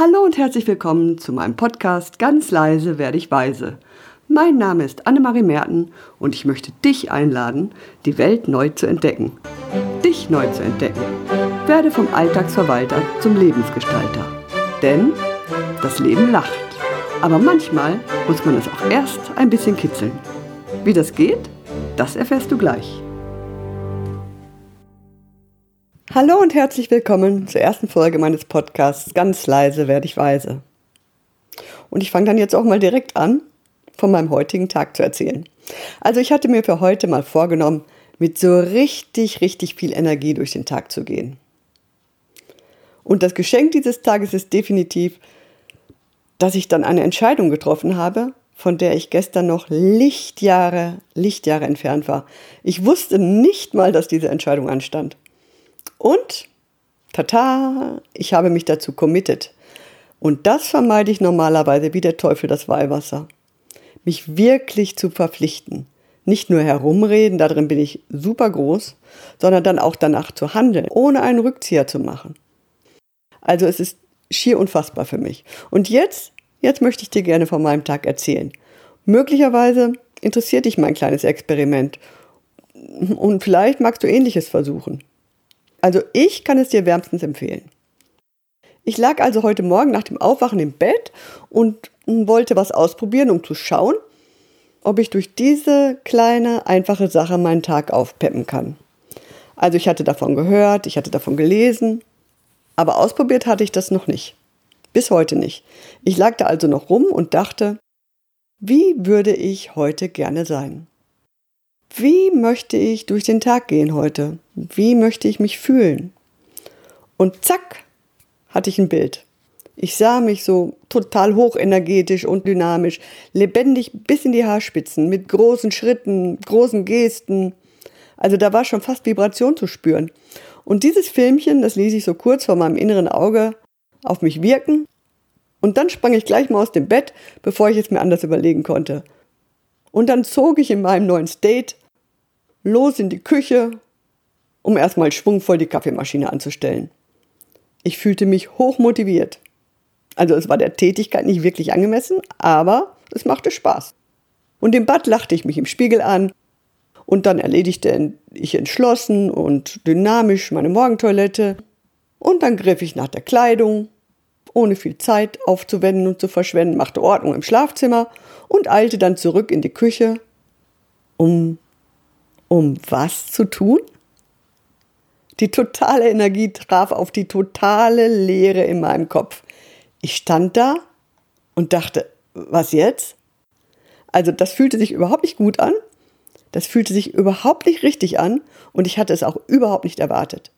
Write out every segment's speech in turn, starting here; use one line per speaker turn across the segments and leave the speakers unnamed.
Hallo und herzlich willkommen zu meinem Podcast Ganz leise werde ich weise. Mein Name ist Annemarie Merten und ich möchte dich einladen, die Welt neu zu entdecken. Dich neu zu entdecken. Werde vom Alltagsverwalter zum Lebensgestalter. Denn das Leben lacht. Aber manchmal muss man es auch erst ein bisschen kitzeln. Wie das geht, das erfährst du gleich. Hallo und herzlich willkommen zur ersten Folge meines Podcasts Ganz leise werde ich weise. Und ich fange dann jetzt auch mal direkt an, von meinem heutigen Tag zu erzählen. Also ich hatte mir für heute mal vorgenommen, mit so richtig, richtig viel Energie durch den Tag zu gehen. Und das Geschenk dieses Tages ist definitiv, dass ich dann eine Entscheidung getroffen habe, von der ich gestern noch Lichtjahre, Lichtjahre entfernt war. Ich wusste nicht mal, dass diese Entscheidung anstand. Und, tata, ich habe mich dazu committed. Und das vermeide ich normalerweise wie der Teufel das Weihwasser. Mich wirklich zu verpflichten. Nicht nur herumreden, darin bin ich super groß, sondern dann auch danach zu handeln, ohne einen Rückzieher zu machen. Also es ist schier unfassbar für mich. Und jetzt, jetzt möchte ich dir gerne von meinem Tag erzählen. Möglicherweise interessiert dich mein kleines Experiment. Und vielleicht magst du ähnliches versuchen. Also ich kann es dir wärmstens empfehlen. Ich lag also heute Morgen nach dem Aufwachen im Bett und wollte was ausprobieren, um zu schauen, ob ich durch diese kleine, einfache Sache meinen Tag aufpeppen kann. Also ich hatte davon gehört, ich hatte davon gelesen, aber ausprobiert hatte ich das noch nicht. Bis heute nicht. Ich lag da also noch rum und dachte, wie würde ich heute gerne sein? Wie möchte ich durch den Tag gehen heute? Wie möchte ich mich fühlen? Und zack, hatte ich ein Bild. Ich sah mich so total hochenergetisch und dynamisch, lebendig bis in die Haarspitzen, mit großen Schritten, großen Gesten. Also da war schon fast Vibration zu spüren. Und dieses Filmchen, das ließ ich so kurz vor meinem inneren Auge auf mich wirken. Und dann sprang ich gleich mal aus dem Bett, bevor ich es mir anders überlegen konnte. Und dann zog ich in meinem neuen State los in die Küche, um erstmal schwungvoll die Kaffeemaschine anzustellen. Ich fühlte mich hochmotiviert. Also es war der Tätigkeit nicht wirklich angemessen, aber es machte Spaß. Und im Bad lachte ich mich im Spiegel an und dann erledigte ich entschlossen und dynamisch meine Morgentoilette und dann griff ich nach der Kleidung, ohne viel Zeit aufzuwenden und zu verschwenden, machte Ordnung im Schlafzimmer und eilte dann zurück in die Küche, um um was zu tun? Die totale Energie traf auf die totale Leere in meinem Kopf. Ich stand da und dachte, was jetzt? Also das fühlte sich überhaupt nicht gut an, das fühlte sich überhaupt nicht richtig an und ich hatte es auch überhaupt nicht erwartet.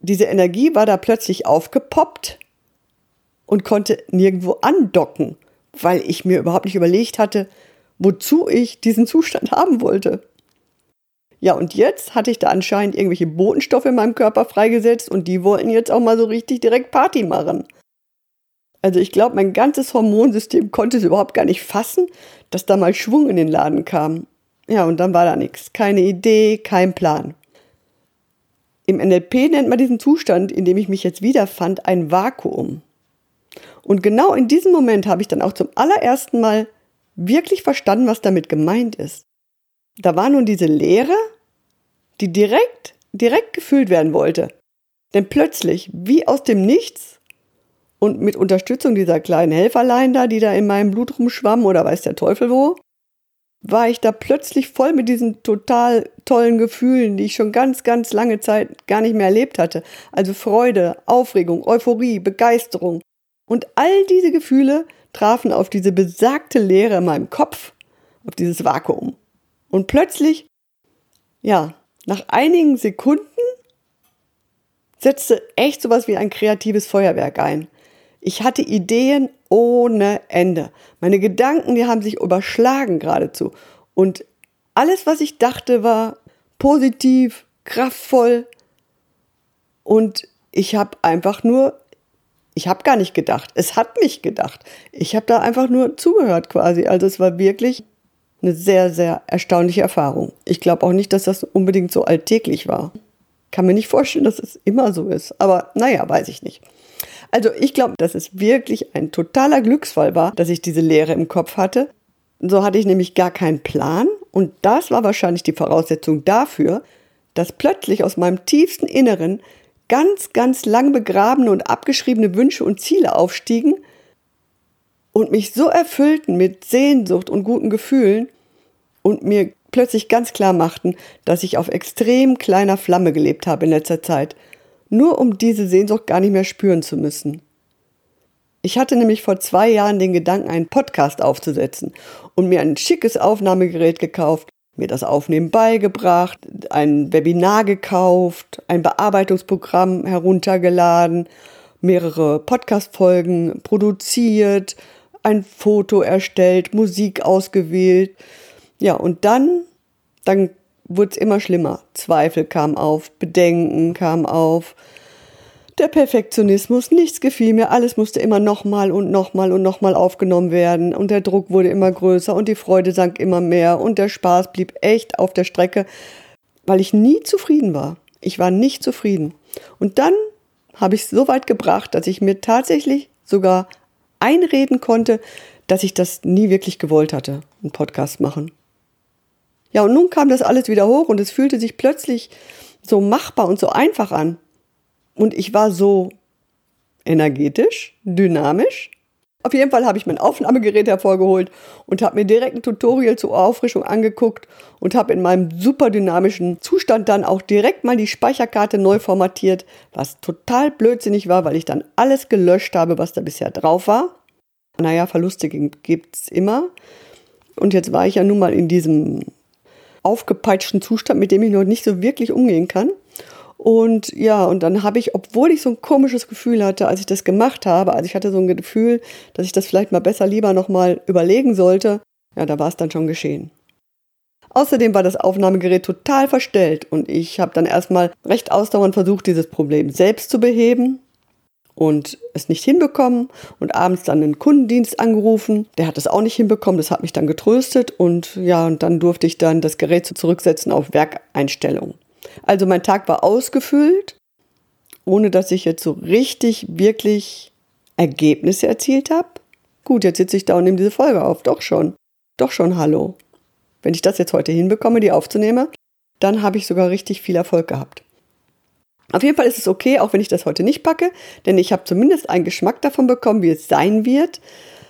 Diese Energie war da plötzlich aufgepoppt und konnte nirgendwo andocken, weil ich mir überhaupt nicht überlegt hatte, wozu ich diesen Zustand haben wollte. Ja, und jetzt hatte ich da anscheinend irgendwelche Botenstoffe in meinem Körper freigesetzt und die wollten jetzt auch mal so richtig direkt Party machen. Also ich glaube, mein ganzes Hormonsystem konnte es überhaupt gar nicht fassen, dass da mal Schwung in den Laden kam. Ja, und dann war da nichts. Keine Idee, kein Plan. Im NLP nennt man diesen Zustand, in dem ich mich jetzt wiederfand, ein Vakuum. Und genau in diesem Moment habe ich dann auch zum allerersten Mal wirklich verstanden, was damit gemeint ist. Da war nun diese Leere, die direkt, direkt gefüllt werden wollte. Denn plötzlich, wie aus dem Nichts und mit Unterstützung dieser kleinen Helferlein da, die da in meinem Blut rumschwammen oder weiß der Teufel wo, war ich da plötzlich voll mit diesen total tollen Gefühlen, die ich schon ganz, ganz lange Zeit gar nicht mehr erlebt hatte. Also Freude, Aufregung, Euphorie, Begeisterung. Und all diese Gefühle trafen auf diese besagte Leere in meinem Kopf, auf dieses Vakuum. Und plötzlich, ja, nach einigen Sekunden setzte echt sowas wie ein kreatives Feuerwerk ein. Ich hatte Ideen ohne Ende. Meine Gedanken, die haben sich überschlagen geradezu. Und alles, was ich dachte, war positiv, kraftvoll. Und ich habe einfach nur, ich habe gar nicht gedacht. Es hat mich gedacht. Ich habe da einfach nur zugehört quasi. Also es war wirklich eine sehr, sehr erstaunliche Erfahrung. Ich glaube auch nicht, dass das unbedingt so alltäglich war. Kann mir nicht vorstellen, dass es immer so ist. Aber naja, weiß ich nicht. Also ich glaube, dass es wirklich ein totaler Glücksfall war, dass ich diese Leere im Kopf hatte. So hatte ich nämlich gar keinen Plan und das war wahrscheinlich die Voraussetzung dafür, dass plötzlich aus meinem tiefsten Inneren ganz, ganz lang begrabene und abgeschriebene Wünsche und Ziele aufstiegen und mich so erfüllten mit Sehnsucht und guten Gefühlen und mir plötzlich ganz klar machten, dass ich auf extrem kleiner Flamme gelebt habe in letzter Zeit, nur um diese Sehnsucht gar nicht mehr spüren zu müssen. Ich hatte nämlich vor zwei Jahren den Gedanken, einen Podcast aufzusetzen und mir ein schickes Aufnahmegerät gekauft, mir das Aufnehmen beigebracht, ein Webinar gekauft, ein Bearbeitungsprogramm heruntergeladen, mehrere Podcast-Folgen produziert, ein Foto erstellt, Musik ausgewählt. Ja, und dann, dann wurde es immer schlimmer. Zweifel kamen auf, Bedenken kamen auf. Der Perfektionismus, nichts gefiel mir, alles musste immer nochmal und nochmal und nochmal aufgenommen werden und der Druck wurde immer größer und die Freude sank immer mehr und der Spaß blieb echt auf der Strecke, weil ich nie zufrieden war. Ich war nicht zufrieden. Und dann habe ich es so weit gebracht, dass ich mir tatsächlich sogar einreden konnte, dass ich das nie wirklich gewollt hatte, einen Podcast machen. Ja, und nun kam das alles wieder hoch und es fühlte sich plötzlich so machbar und so einfach an. Und ich war so energetisch, dynamisch. Auf jeden Fall habe ich mein Aufnahmegerät hervorgeholt und habe mir direkt ein Tutorial zur Auffrischung angeguckt und habe in meinem super dynamischen Zustand dann auch direkt mal die Speicherkarte neu formatiert, was total blödsinnig war, weil ich dann alles gelöscht habe, was da bisher drauf war. Naja, Verluste gibt es immer. Und jetzt war ich ja nun mal in diesem aufgepeitschten Zustand, mit dem ich noch nicht so wirklich umgehen kann. Und ja, und dann habe ich, obwohl ich so ein komisches Gefühl hatte, als ich das gemacht habe, also ich hatte so ein Gefühl, dass ich das vielleicht mal besser lieber nochmal überlegen sollte, ja, da war es dann schon geschehen. Außerdem war das Aufnahmegerät total verstellt und ich habe dann erstmal recht ausdauernd versucht, dieses Problem selbst zu beheben und es nicht hinbekommen und abends dann einen Kundendienst angerufen. Der hat es auch nicht hinbekommen, das hat mich dann getröstet und ja, und dann durfte ich dann das Gerät zurücksetzen auf Werkeinstellung. Also mein Tag war ausgefüllt, ohne dass ich jetzt so richtig, wirklich Ergebnisse erzielt habe. Gut, jetzt sitze ich da und nehme diese Folge auf. Doch schon. Doch schon, hallo. Wenn ich das jetzt heute hinbekomme, die aufzunehmen, dann habe ich sogar richtig viel Erfolg gehabt. Auf jeden Fall ist es okay, auch wenn ich das heute nicht packe, denn ich habe zumindest einen Geschmack davon bekommen, wie es sein wird,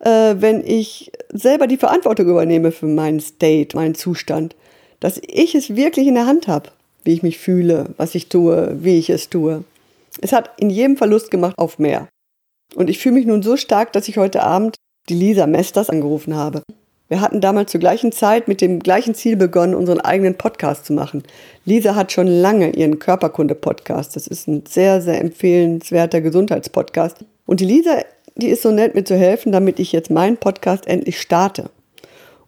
äh, wenn ich selber die Verantwortung übernehme für meinen State, meinen Zustand. Dass ich es wirklich in der Hand habe wie ich mich fühle, was ich tue, wie ich es tue. Es hat in jedem Fall Lust gemacht auf mehr. Und ich fühle mich nun so stark, dass ich heute Abend die Lisa Mesters angerufen habe. Wir hatten damals zur gleichen Zeit mit dem gleichen Ziel begonnen, unseren eigenen Podcast zu machen. Lisa hat schon lange ihren Körperkunde-Podcast. Das ist ein sehr, sehr empfehlenswerter Gesundheitspodcast. Und die Lisa, die ist so nett, mir zu helfen, damit ich jetzt meinen Podcast endlich starte.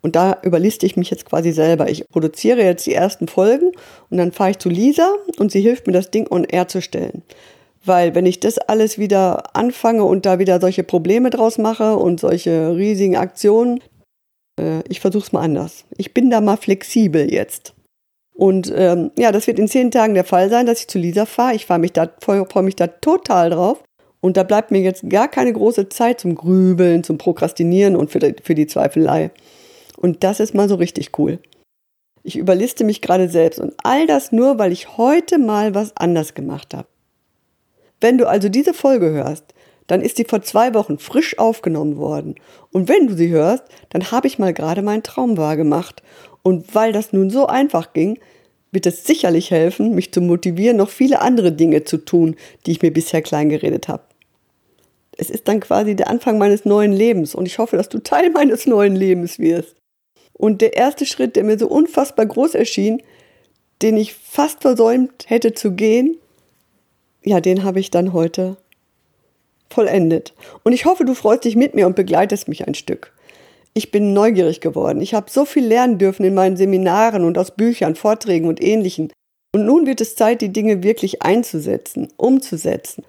Und da überliste ich mich jetzt quasi selber. Ich produziere jetzt die ersten Folgen und dann fahre ich zu Lisa und sie hilft mir, das Ding on air zu stellen. Weil wenn ich das alles wieder anfange und da wieder solche Probleme draus mache und solche riesigen Aktionen, äh, ich versuche es mal anders. Ich bin da mal flexibel jetzt. Und ähm, ja, das wird in zehn Tagen der Fall sein, dass ich zu Lisa fahre. Ich mich da, freue mich da total drauf. Und da bleibt mir jetzt gar keine große Zeit zum Grübeln, zum Prokrastinieren und für die, für die Zweifelei. Und das ist mal so richtig cool. Ich überliste mich gerade selbst und all das nur, weil ich heute mal was anders gemacht habe. Wenn du also diese Folge hörst, dann ist sie vor zwei Wochen frisch aufgenommen worden. Und wenn du sie hörst, dann habe ich mal gerade meinen Traum wahrgemacht. Und weil das nun so einfach ging, wird es sicherlich helfen, mich zu motivieren, noch viele andere Dinge zu tun, die ich mir bisher klein geredet habe. Es ist dann quasi der Anfang meines neuen Lebens und ich hoffe, dass du Teil meines neuen Lebens wirst. Und der erste Schritt, der mir so unfassbar groß erschien, den ich fast versäumt hätte zu gehen, ja, den habe ich dann heute vollendet. Und ich hoffe, du freust dich mit mir und begleitest mich ein Stück. Ich bin neugierig geworden. Ich habe so viel lernen dürfen in meinen Seminaren und aus Büchern, Vorträgen und ähnlichen. Und nun wird es Zeit, die Dinge wirklich einzusetzen, umzusetzen.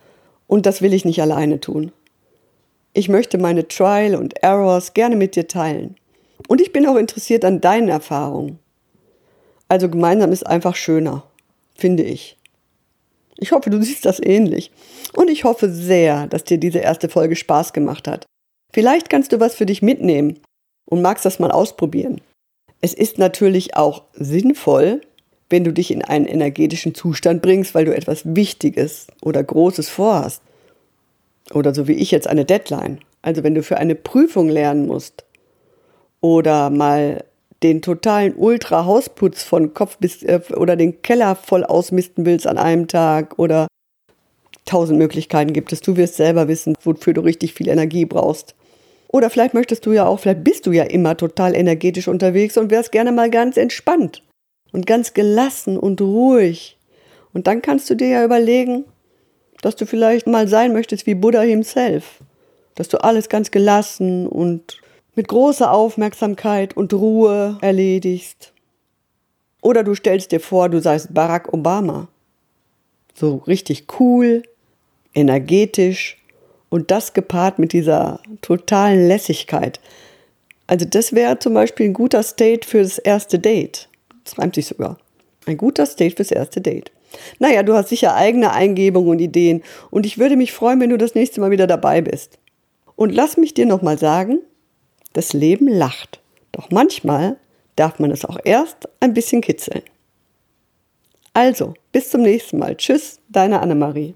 Und das will ich nicht alleine tun. Ich möchte meine Trial und Errors gerne mit dir teilen. Und ich bin auch interessiert an deinen Erfahrungen. Also gemeinsam ist einfach schöner, finde ich. Ich hoffe, du siehst das ähnlich. Und ich hoffe sehr, dass dir diese erste Folge Spaß gemacht hat. Vielleicht kannst du was für dich mitnehmen und magst das mal ausprobieren. Es ist natürlich auch sinnvoll, wenn du dich in einen energetischen Zustand bringst, weil du etwas Wichtiges oder Großes vorhast. Oder so wie ich jetzt eine Deadline. Also wenn du für eine Prüfung lernen musst. Oder mal den totalen Ultra-Hausputz von Kopf bis äh, oder den Keller voll ausmisten willst an einem Tag oder tausend Möglichkeiten gibt es. Du wirst selber wissen, wofür du richtig viel Energie brauchst. Oder vielleicht möchtest du ja auch, vielleicht bist du ja immer total energetisch unterwegs und wärst gerne mal ganz entspannt und ganz gelassen und ruhig. Und dann kannst du dir ja überlegen, dass du vielleicht mal sein möchtest wie Buddha himself. Dass du alles ganz gelassen und mit großer Aufmerksamkeit und Ruhe erledigst. Oder du stellst dir vor, du seist Barack Obama. So richtig cool, energetisch und das gepaart mit dieser totalen Lässigkeit. Also das wäre zum Beispiel ein guter State für das erste Date. Das reimt sich sogar. Ein guter State fürs erste Date. Naja, du hast sicher eigene Eingebungen und Ideen und ich würde mich freuen, wenn du das nächste Mal wieder dabei bist. Und lass mich dir nochmal sagen, das Leben lacht. Doch manchmal darf man es auch erst ein bisschen kitzeln. Also, bis zum nächsten Mal. Tschüss, deine Annemarie.